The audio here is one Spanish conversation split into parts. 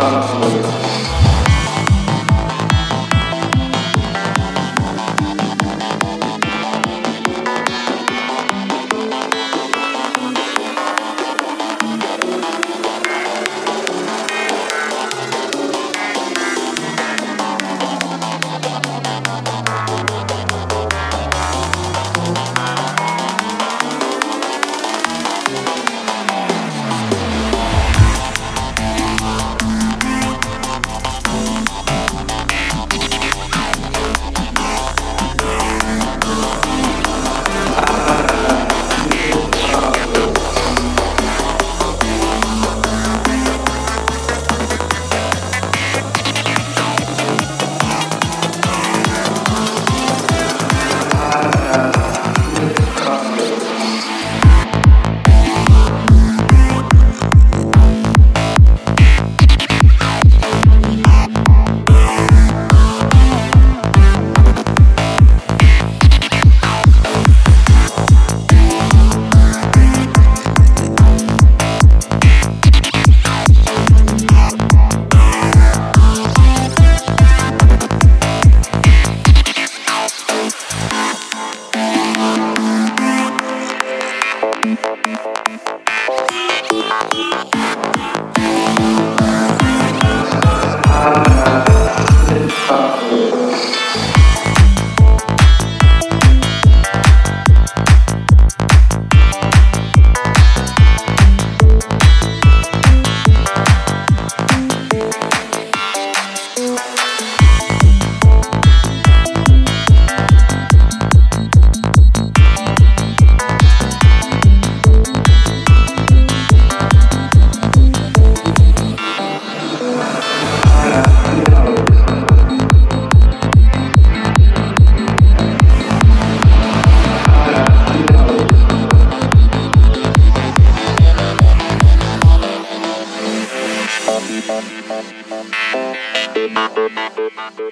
話もいい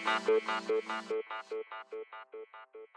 ¡Natur, natur, natur,